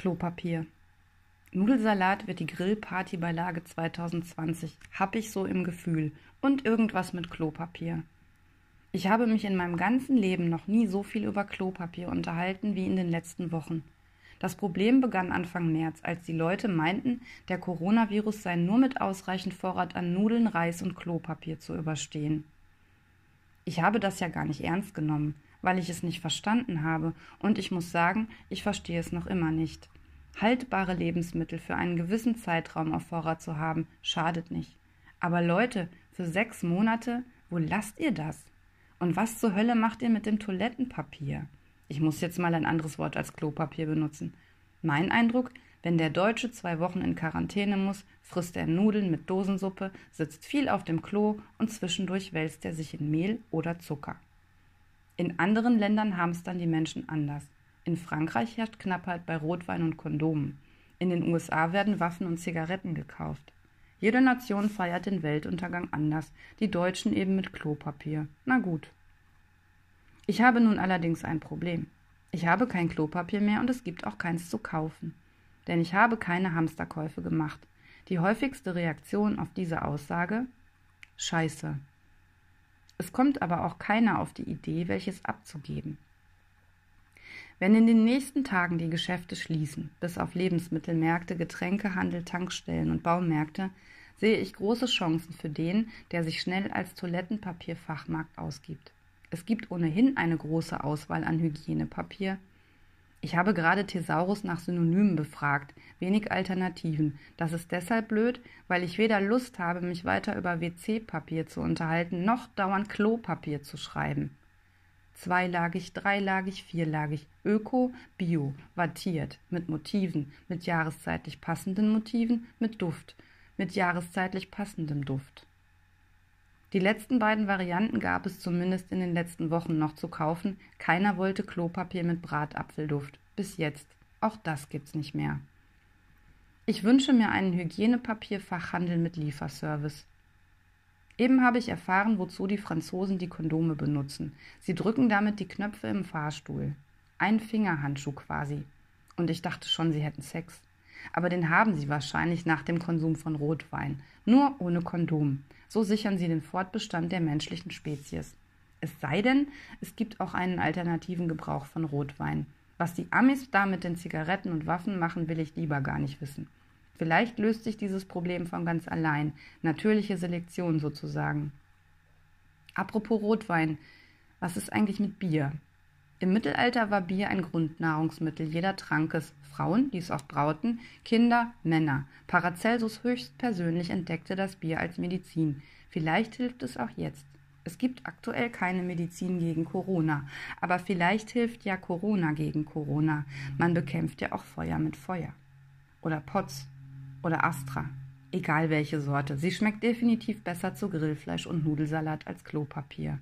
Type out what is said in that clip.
Klopapier. Nudelsalat wird die Grillpartybeilage 2020, hab ich so im Gefühl. Und irgendwas mit Klopapier. Ich habe mich in meinem ganzen Leben noch nie so viel über Klopapier unterhalten wie in den letzten Wochen. Das Problem begann Anfang März, als die Leute meinten, der Coronavirus sei nur mit ausreichend Vorrat an Nudeln, Reis und Klopapier zu überstehen. Ich habe das ja gar nicht ernst genommen, weil ich es nicht verstanden habe, und ich muss sagen, ich verstehe es noch immer nicht. Haltbare Lebensmittel für einen gewissen Zeitraum auf Vorrat zu haben, schadet nicht. Aber Leute, für sechs Monate, wo lasst ihr das? Und was zur Hölle macht ihr mit dem Toilettenpapier? Ich muss jetzt mal ein anderes Wort als Klopapier benutzen. Mein Eindruck, wenn der Deutsche zwei Wochen in Quarantäne muss, frisst er Nudeln mit Dosensuppe, sitzt viel auf dem Klo und zwischendurch wälzt er sich in Mehl oder Zucker. In anderen Ländern dann die Menschen anders. In Frankreich herrscht Knappheit bei Rotwein und Kondomen. In den USA werden Waffen und Zigaretten gekauft. Jede Nation feiert den Weltuntergang anders, die Deutschen eben mit Klopapier. Na gut. Ich habe nun allerdings ein Problem. Ich habe kein Klopapier mehr und es gibt auch keins zu kaufen. Denn ich habe keine Hamsterkäufe gemacht. Die häufigste Reaktion auf diese Aussage Scheiße. Es kommt aber auch keiner auf die Idee, welches abzugeben. Wenn in den nächsten Tagen die Geschäfte schließen, bis auf Lebensmittelmärkte, Getränkehandel, Tankstellen und Baumärkte, sehe ich große Chancen für den, der sich schnell als Toilettenpapierfachmarkt ausgibt. Es gibt ohnehin eine große Auswahl an Hygienepapier. Ich habe gerade Thesaurus nach Synonymen befragt, wenig Alternativen. Das ist deshalb blöd, weil ich weder Lust habe, mich weiter über WC-Papier zu unterhalten, noch dauernd Klopapier zu schreiben. Zweilagig, dreilagig, vierlagig, öko, bio, wattiert, mit Motiven, mit jahreszeitlich passenden Motiven, mit Duft, mit jahreszeitlich passendem Duft. Die letzten beiden Varianten gab es zumindest in den letzten Wochen noch zu kaufen. Keiner wollte Klopapier mit Bratapfelduft. Bis jetzt. Auch das gibt's nicht mehr. Ich wünsche mir einen Hygienepapierfachhandel mit Lieferservice. Eben habe ich erfahren, wozu die Franzosen die Kondome benutzen. Sie drücken damit die Knöpfe im Fahrstuhl. Ein Fingerhandschuh quasi. Und ich dachte schon, sie hätten Sex. Aber den haben sie wahrscheinlich nach dem Konsum von Rotwein. Nur ohne Kondom. So sichern sie den Fortbestand der menschlichen Spezies. Es sei denn, es gibt auch einen alternativen Gebrauch von Rotwein. Was die Amis da mit den Zigaretten und Waffen machen, will ich lieber gar nicht wissen. Vielleicht löst sich dieses Problem von ganz allein. Natürliche Selektion sozusagen. Apropos Rotwein, was ist eigentlich mit Bier? Im Mittelalter war Bier ein Grundnahrungsmittel jeder Trankes. Frauen, die es auch brauten, Kinder, Männer. Paracelsus höchstpersönlich entdeckte das Bier als Medizin. Vielleicht hilft es auch jetzt. Es gibt aktuell keine Medizin gegen Corona, aber vielleicht hilft ja Corona gegen Corona. Man bekämpft ja auch Feuer mit Feuer. Oder Potz. Oder Astra. Egal welche Sorte. Sie schmeckt definitiv besser zu Grillfleisch und Nudelsalat als Klopapier.